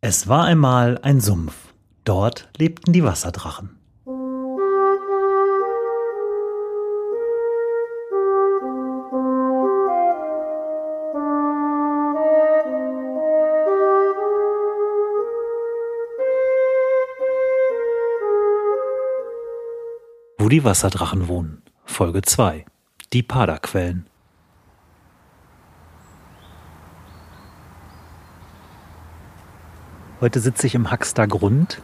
Es war einmal ein Sumpf. Dort lebten die Wasserdrachen. Wo die Wasserdrachen wohnen. Folge 2. Die Paderquellen. Heute sitze ich im Haxter Grund.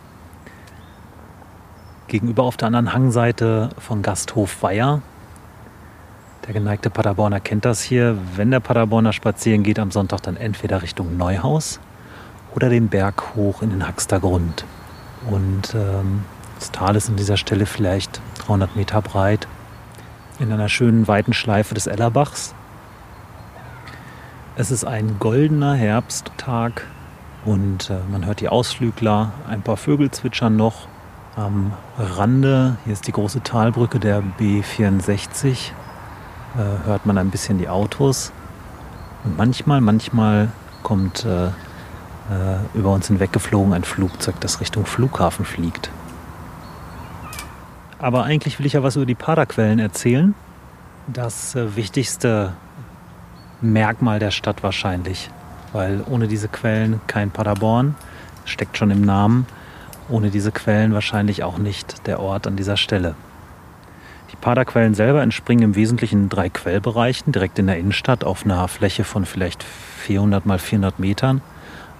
Gegenüber auf der anderen Hangseite von Gasthof Weiher. Der geneigte Paderborner kennt das hier. Wenn der Paderborner spazieren geht am Sonntag, dann entweder Richtung Neuhaus oder den Berg hoch in den Haxter Grund. Und ähm, das Tal ist an dieser Stelle vielleicht 300 Meter breit. In einer schönen weiten Schleife des Ellerbachs. Es ist ein goldener Herbsttag und äh, man hört die Ausflügler, ein paar Vögel zwitschern noch. Am Rande, hier ist die große Talbrücke der B64, äh, hört man ein bisschen die Autos. Und manchmal, manchmal kommt äh, äh, über uns hinweggeflogen ein Flugzeug, das Richtung Flughafen fliegt. Aber eigentlich will ich ja was über die Paderquellen erzählen. Das äh, wichtigste Merkmal der Stadt wahrscheinlich weil ohne diese Quellen kein Paderborn, steckt schon im Namen, ohne diese Quellen wahrscheinlich auch nicht der Ort an dieser Stelle. Die Paderquellen selber entspringen im Wesentlichen in drei Quellbereichen, direkt in der Innenstadt auf einer Fläche von vielleicht 400 mal 400 Metern.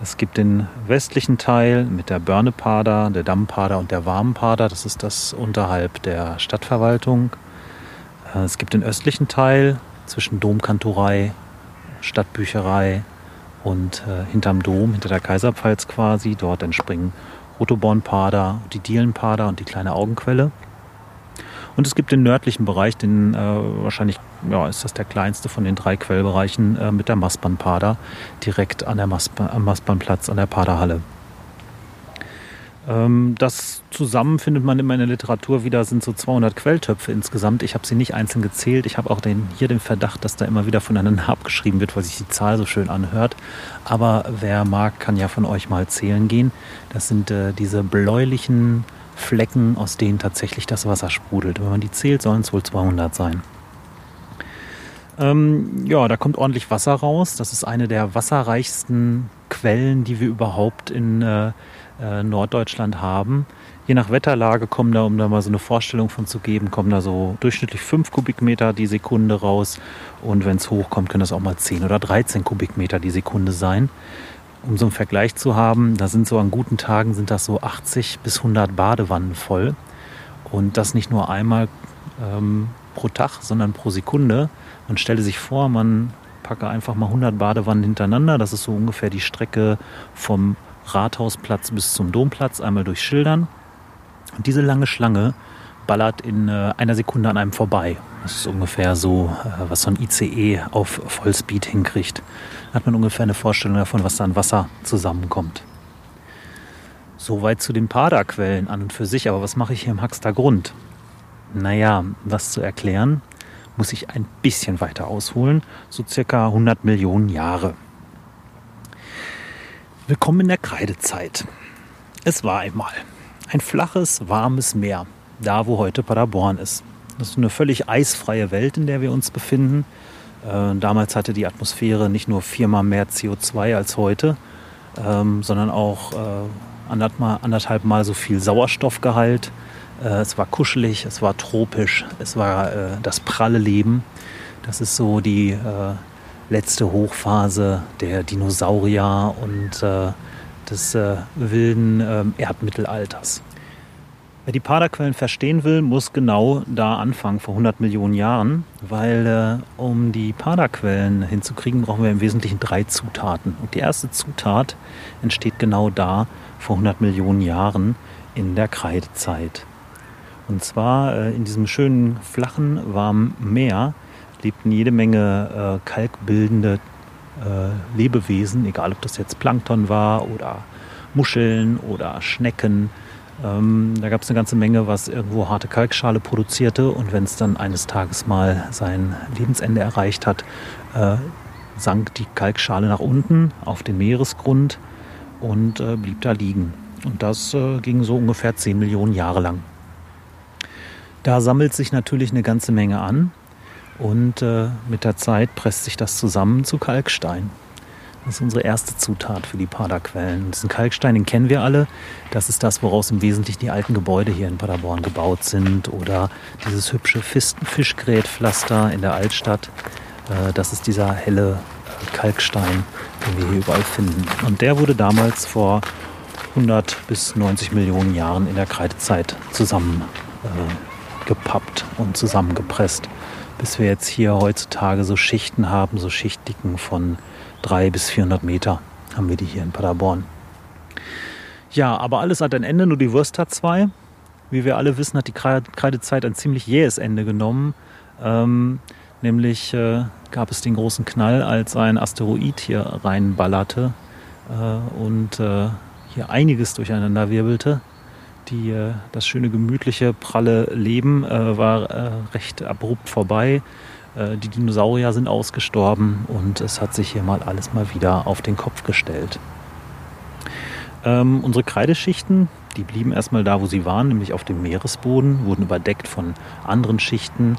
Es gibt den westlichen Teil mit der Börnepader, der Dammpader und der Warmenpader. Das ist das unterhalb der Stadtverwaltung. Es gibt den östlichen Teil zwischen Domkantorei, Stadtbücherei, und äh, hinterm Dom, hinter der Kaiserpfalz quasi, dort entspringen Rotobornpader, die Dielenpader und die kleine Augenquelle. Und es gibt den nördlichen Bereich, den äh, wahrscheinlich ja, ist das der kleinste von den drei Quellbereichen äh, mit der Mastbahnpader, direkt an der am Mastbahnplatz an der Paderhalle. Ähm, das zusammen findet man in meiner Literatur wieder, sind so 200 Quelltöpfe insgesamt. Ich habe sie nicht einzeln gezählt. Ich habe auch den, hier den Verdacht, dass da immer wieder voneinander abgeschrieben wird, weil sich die Zahl so schön anhört. Aber wer mag, kann ja von euch mal zählen gehen. Das sind äh, diese bläulichen Flecken, aus denen tatsächlich das Wasser sprudelt. Wenn man die zählt, sollen es wohl 200 sein. Ähm, ja, da kommt ordentlich Wasser raus. Das ist eine der wasserreichsten Quellen, die wir überhaupt in äh, äh, Norddeutschland haben. Je nach Wetterlage kommen da, um da mal so eine Vorstellung von zu geben, kommen da so durchschnittlich 5 Kubikmeter die Sekunde raus. Und wenn es hochkommt, können das auch mal 10 oder 13 Kubikmeter die Sekunde sein. Um so einen Vergleich zu haben, da sind so an guten Tagen sind das so 80 bis 100 Badewannen voll. Und das nicht nur einmal ähm, pro Tag, sondern pro Sekunde. Man stelle sich vor, man packe einfach mal 100 Badewannen hintereinander. Das ist so ungefähr die Strecke vom Rathausplatz bis zum Domplatz, einmal durch Schildern. Und diese lange Schlange ballert in äh, einer Sekunde an einem vorbei. Das ist ungefähr so, äh, was so ein ICE auf Vollspeed hinkriegt. Da hat man ungefähr eine Vorstellung davon, was da an Wasser zusammenkommt. Soweit zu den Paderquellen an und für sich. Aber was mache ich hier im Haxter Grund? Naja, was zu erklären, muss ich ein bisschen weiter ausholen. So circa 100 Millionen Jahre. Willkommen in der Kreidezeit. Es war einmal ein flaches, warmes Meer, da wo heute Paderborn ist. Das ist eine völlig eisfreie Welt, in der wir uns befinden. Äh, damals hatte die Atmosphäre nicht nur viermal mehr CO2 als heute, ähm, sondern auch äh, anderthalb Mal so viel Sauerstoffgehalt. Äh, es war kuschelig, es war tropisch, es war äh, das pralle Leben. Das ist so die äh, letzte Hochphase der Dinosaurier und des wilden äh, Erdmittelalters. Wer die Paderquellen verstehen will, muss genau da anfangen, vor 100 Millionen Jahren, weil äh, um die Paderquellen hinzukriegen, brauchen wir im Wesentlichen drei Zutaten. Und die erste Zutat entsteht genau da, vor 100 Millionen Jahren, in der Kreidezeit. Und zwar äh, in diesem schönen, flachen, warmen Meer lebten jede Menge äh, kalkbildende äh, Lebewesen, egal ob das jetzt Plankton war oder Muscheln oder Schnecken. Ähm, da gab es eine ganze Menge, was irgendwo harte Kalkschale produzierte und wenn es dann eines Tages mal sein Lebensende erreicht hat, äh, sank die Kalkschale nach unten auf den Meeresgrund und äh, blieb da liegen. Und das äh, ging so ungefähr 10 Millionen Jahre lang. Da sammelt sich natürlich eine ganze Menge an und äh, mit der Zeit presst sich das zusammen zu Kalkstein. Das ist unsere erste Zutat für die Paderquellen. Diesen Kalkstein, den kennen wir alle. Das ist das, woraus im Wesentlichen die alten Gebäude hier in Paderborn gebaut sind. Oder dieses hübsche Fischgrätpflaster in der Altstadt. Äh, das ist dieser helle äh, Kalkstein, den wir hier überall finden. Und der wurde damals vor 100 bis 90 Millionen Jahren in der Kreidezeit zusammengepappt äh, und zusammengepresst. Bis wir jetzt hier heutzutage so Schichten haben, so Schichtdicken von 300 bis 400 Meter haben wir die hier in Paderborn. Ja, aber alles hat ein Ende, nur die Wurst hat zwei. Wie wir alle wissen, hat die Kreidezeit ein ziemlich jähes Ende genommen. Ähm, nämlich äh, gab es den großen Knall, als ein Asteroid hier reinballerte äh, und äh, hier einiges durcheinander wirbelte. Die, äh, das schöne, gemütliche, pralle Leben äh, war äh, recht abrupt vorbei. Äh, die Dinosaurier sind ausgestorben und es hat sich hier mal alles mal wieder auf den Kopf gestellt. Ähm, unsere Kreideschichten, die blieben erstmal da, wo sie waren, nämlich auf dem Meeresboden, wurden überdeckt von anderen Schichten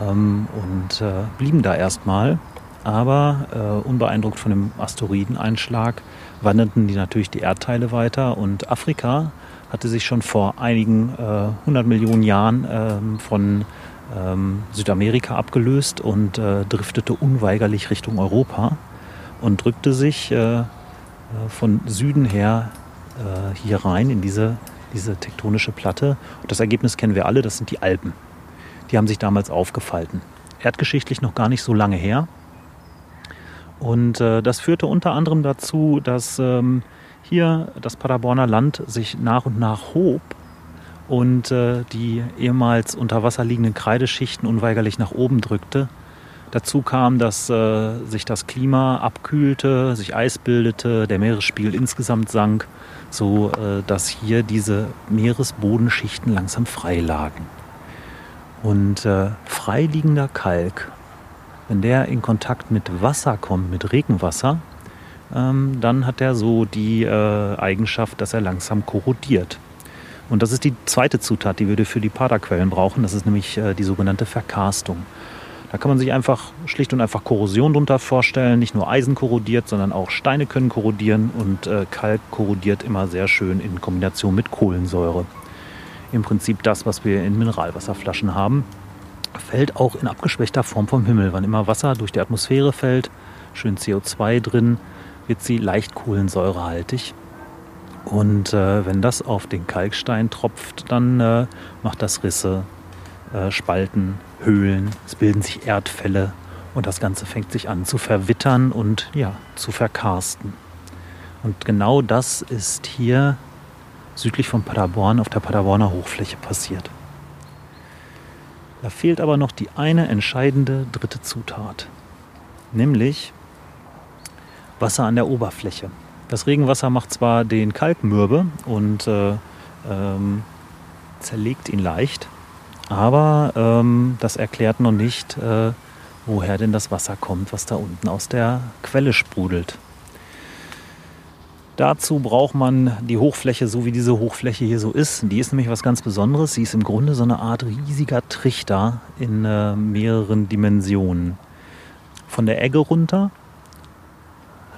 ähm, und äh, blieben da erstmal. Aber äh, unbeeindruckt von dem Asteroideneinschlag wanderten die natürlich die Erdteile weiter und Afrika hatte sich schon vor einigen äh, 100 Millionen Jahren ähm, von ähm, Südamerika abgelöst und äh, driftete unweigerlich Richtung Europa und drückte sich äh, äh von Süden her äh, hier rein in diese, diese tektonische Platte. Und das Ergebnis kennen wir alle, das sind die Alpen. Die haben sich damals aufgefalten. Erdgeschichtlich noch gar nicht so lange her. Und äh, das führte unter anderem dazu, dass ähm, hier das Paderborner Land sich nach und nach hob und äh, die ehemals unter Wasser liegenden Kreideschichten unweigerlich nach oben drückte. Dazu kam, dass äh, sich das Klima abkühlte, sich Eis bildete, der Meeresspiegel insgesamt sank, so äh, dass hier diese Meeresbodenschichten langsam frei lagen. Und äh, freiliegender Kalk, wenn der in Kontakt mit Wasser kommt, mit Regenwasser, ähm, dann hat er so die äh, Eigenschaft, dass er langsam korrodiert. Und das ist die zweite Zutat, die wir für die Paderquellen brauchen. Das ist nämlich äh, die sogenannte Verkarstung. Da kann man sich einfach schlicht und einfach Korrosion drunter vorstellen. Nicht nur Eisen korrodiert, sondern auch Steine können korrodieren und äh, Kalk korrodiert immer sehr schön in Kombination mit Kohlensäure. Im Prinzip das, was wir in Mineralwasserflaschen haben, fällt auch in abgeschwächter Form vom Himmel. Wann immer Wasser durch die Atmosphäre fällt, schön CO2 drin, wird sie leicht kohlensäurehaltig. Und äh, wenn das auf den Kalkstein tropft, dann äh, macht das Risse, äh, Spalten, Höhlen, es bilden sich Erdfälle und das Ganze fängt sich an zu verwittern und ja, zu verkarsten. Und genau das ist hier südlich von Paderborn auf der Paderborner Hochfläche passiert. Da fehlt aber noch die eine entscheidende dritte Zutat, nämlich Wasser an der Oberfläche. Das Regenwasser macht zwar den Kalk mürbe und äh, ähm, zerlegt ihn leicht, aber ähm, das erklärt noch nicht, äh, woher denn das Wasser kommt, was da unten aus der Quelle sprudelt. Dazu braucht man die Hochfläche, so wie diese Hochfläche hier so ist. Die ist nämlich was ganz Besonderes. Sie ist im Grunde so eine Art riesiger Trichter in äh, mehreren Dimensionen. Von der Egge runter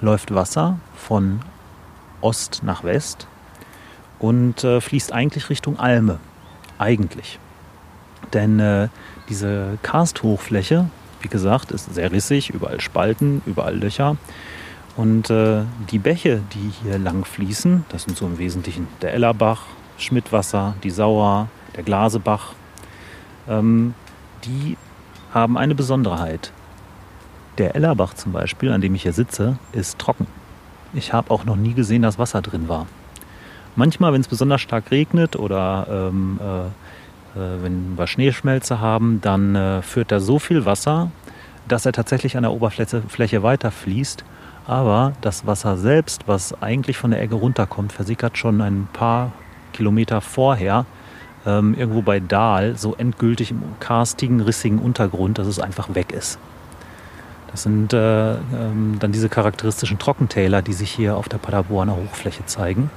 läuft Wasser von Ost nach West und äh, fließt eigentlich Richtung Alme. Eigentlich. Denn äh, diese Karsthochfläche, wie gesagt, ist sehr rissig, überall Spalten, überall Löcher. Und äh, die Bäche, die hier lang fließen, das sind so im Wesentlichen der Ellerbach, Schmidtwasser, die Sauer, der Glasebach, ähm, die haben eine Besonderheit. Der Ellerbach zum Beispiel, an dem ich hier sitze, ist trocken. Ich habe auch noch nie gesehen, dass Wasser drin war. Manchmal, wenn es besonders stark regnet oder ähm, äh, äh, wenn wir Schneeschmelze haben, dann äh, führt er so viel Wasser, dass er tatsächlich an der Oberfläche Fläche weiterfließt. Aber das Wasser selbst, was eigentlich von der Egge runterkommt, versickert schon ein paar Kilometer vorher ähm, irgendwo bei Dahl so endgültig im karstigen, rissigen Untergrund, dass es einfach weg ist. Das sind äh, ähm, dann diese charakteristischen Trockentäler, die sich hier auf der Paderborner Hochfläche zeigen.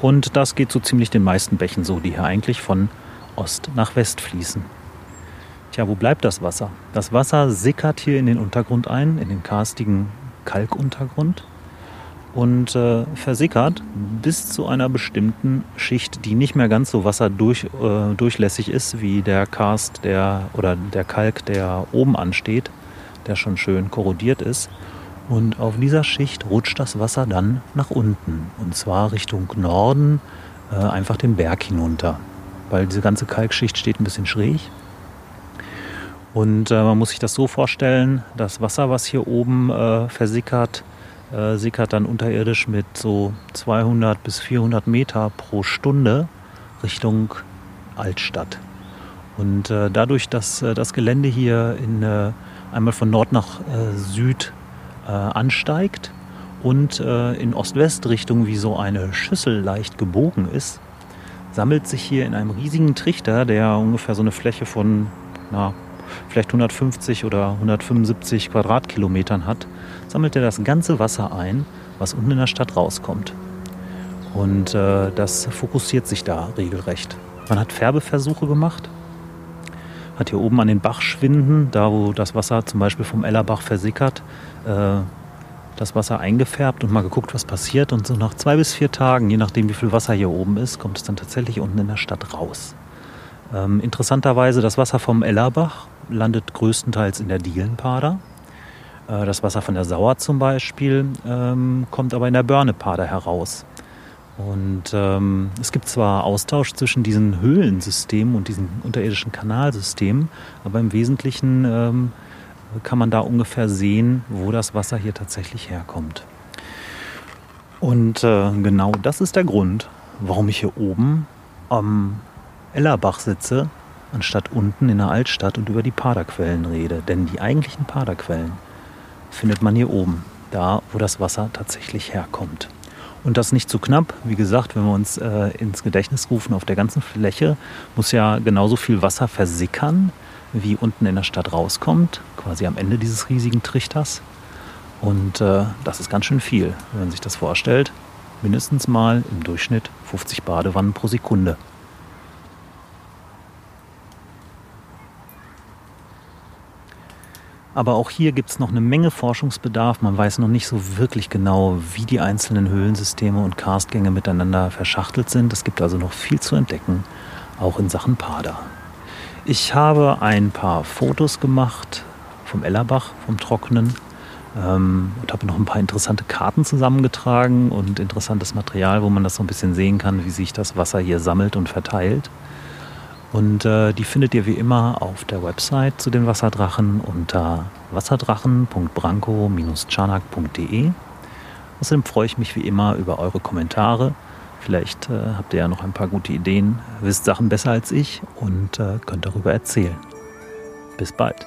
Und das geht so ziemlich den meisten Bächen so, die hier eigentlich von Ost nach West fließen. Tja, wo bleibt das Wasser? Das Wasser sickert hier in den Untergrund ein, in den karstigen Kalkuntergrund und äh, versickert bis zu einer bestimmten Schicht, die nicht mehr ganz so wasserdurchlässig äh, ist wie der Karst der, oder der Kalk, der oben ansteht, der schon schön korrodiert ist. Und auf dieser Schicht rutscht das Wasser dann nach unten und zwar Richtung Norden, äh, einfach den Berg hinunter, weil diese ganze Kalkschicht steht ein bisschen schräg. Und äh, man muss sich das so vorstellen, das Wasser, was hier oben äh, versickert, äh, sickert dann unterirdisch mit so 200 bis 400 Meter pro Stunde Richtung Altstadt. Und äh, dadurch, dass äh, das Gelände hier in, einmal von Nord nach äh, Süd äh, ansteigt und in Ost-West-Richtung wie so eine Schüssel leicht gebogen ist, sammelt sich hier in einem riesigen Trichter, der ungefähr so eine Fläche von na, vielleicht 150 oder 175 Quadratkilometern hat, sammelt er das ganze Wasser ein, was unten in der Stadt rauskommt. Und äh, das fokussiert sich da regelrecht. Man hat Färbeversuche gemacht, hat hier oben an den Bachschwinden, da wo das Wasser zum Beispiel vom Ellerbach versickert, äh, das Wasser eingefärbt und mal geguckt, was passiert. Und so nach zwei bis vier Tagen, je nachdem wie viel Wasser hier oben ist, kommt es dann tatsächlich unten in der Stadt raus. Ähm, interessanterweise, das Wasser vom Ellerbach landet größtenteils in der Dielenpader. Äh, das Wasser von der Sauer zum Beispiel ähm, kommt aber in der Börnepader heraus. Und ähm, es gibt zwar Austausch zwischen diesen Höhlensystemen und diesen unterirdischen Kanalsystemen, aber im Wesentlichen ähm, kann man da ungefähr sehen, wo das Wasser hier tatsächlich herkommt. Und äh, genau das ist der Grund, warum ich hier oben am Ellerbach sitze, anstatt unten in der Altstadt und über die Paderquellen rede. Denn die eigentlichen Paderquellen findet man hier oben, da wo das Wasser tatsächlich herkommt. Und das nicht zu knapp. Wie gesagt, wenn wir uns äh, ins Gedächtnis rufen, auf der ganzen Fläche muss ja genauso viel Wasser versickern, wie unten in der Stadt rauskommt, quasi am Ende dieses riesigen Trichters. Und äh, das ist ganz schön viel, wenn man sich das vorstellt. Mindestens mal im Durchschnitt 50 Badewannen pro Sekunde. Aber auch hier gibt es noch eine Menge Forschungsbedarf. Man weiß noch nicht so wirklich genau, wie die einzelnen Höhlensysteme und Karstgänge miteinander verschachtelt sind. Es gibt also noch viel zu entdecken, auch in Sachen Pader. Ich habe ein paar Fotos gemacht vom Ellerbach, vom Trockenen, ähm, und habe noch ein paar interessante Karten zusammengetragen und interessantes Material, wo man das so ein bisschen sehen kann, wie sich das Wasser hier sammelt und verteilt. Und äh, die findet ihr wie immer auf der Website zu den Wasserdrachen unter wasserdrachen.branko-chanak.de. Außerdem freue ich mich wie immer über eure Kommentare. Vielleicht äh, habt ihr ja noch ein paar gute Ideen, wisst Sachen besser als ich und äh, könnt darüber erzählen. Bis bald.